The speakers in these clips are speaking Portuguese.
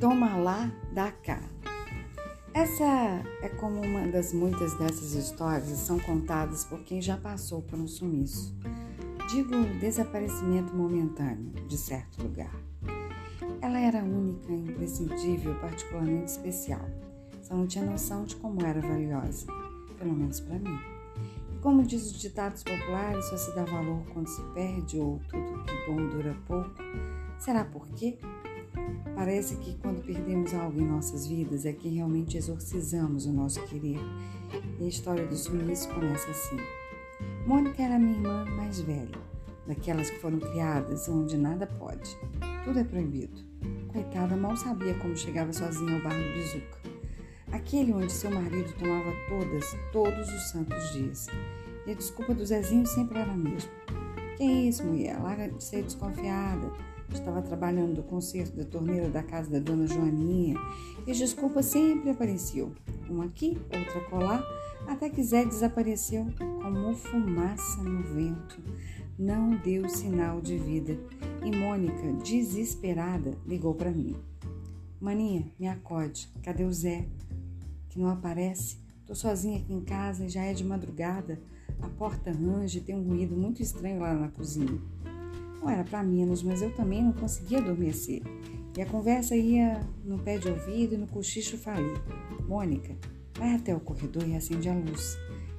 Toma lá, dá cá. Essa é como uma das muitas dessas histórias que são contadas por quem já passou por um sumiço. Digo desaparecimento momentâneo de certo lugar. Ela era única, imprescindível, particularmente especial. Só não tinha noção de como era valiosa, pelo menos para mim. E como diz os ditados populares, só se dá valor quando se perde ou tudo que bom dura pouco. Será por quê? Parece que quando perdemos algo em nossas vidas é que realmente exorcizamos o nosso querer. E a história do sumiço começa assim. Mônica era minha irmã mais velha, daquelas que foram criadas onde nada pode, tudo é proibido. Coitada, mal sabia como chegava sozinha ao bar do Bizuca, aquele onde seu marido tomava todas, todos os santos dias. E a desculpa do Zezinho sempre era a mesma. Que isso, mulher? Larga de ser desconfiada. Estava trabalhando no conserto da torneira da casa da dona Joaninha e as desculpas sempre apareciam. Uma aqui, outra colar, até que Zé desapareceu como fumaça no vento. Não deu sinal de vida e Mônica, desesperada, ligou para mim. Maninha, me acode. Cadê o Zé? Que não aparece. Tô sozinha aqui em casa e já é de madrugada. A porta range e tem um ruído muito estranho lá na cozinha. Não era para menos, mas eu também não conseguia adormecer. E a conversa ia no pé de ouvido e no cochicho falei: Mônica, vai até o corredor e acende a luz.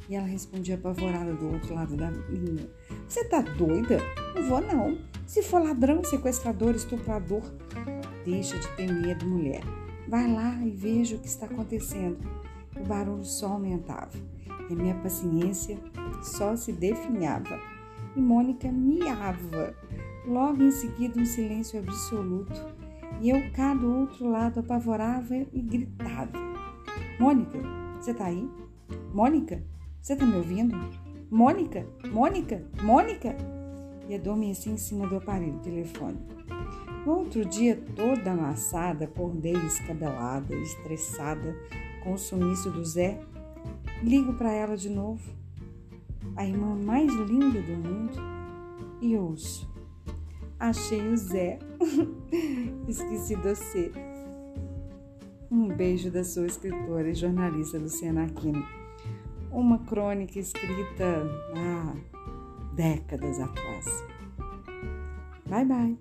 E ela respondia apavorada do outro lado da linha: Você tá doida? Não vou não. Se for ladrão, sequestrador, estuprador, deixa de ter medo, mulher. Vai lá e veja o que está acontecendo. O barulho só aumentava e minha paciência só se definhava. E Mônica miava. Logo em seguida, um silêncio absoluto. E eu cá do outro lado apavorava e gritava: Mônica, você tá aí? Mônica, você tá me ouvindo? Mônica, Mônica, Mônica! E adormeci em cima do aparelho telefônico. No outro dia, toda amassada, acordei escabelada, estressada com o sumiço do Zé. Ligo para ela de novo, a irmã mais linda do mundo, e ouço. Achei o Zé. Esqueci de você. Um beijo da sua escritora e jornalista Luciana Aquino. Uma crônica escrita há décadas atrás. Bye bye.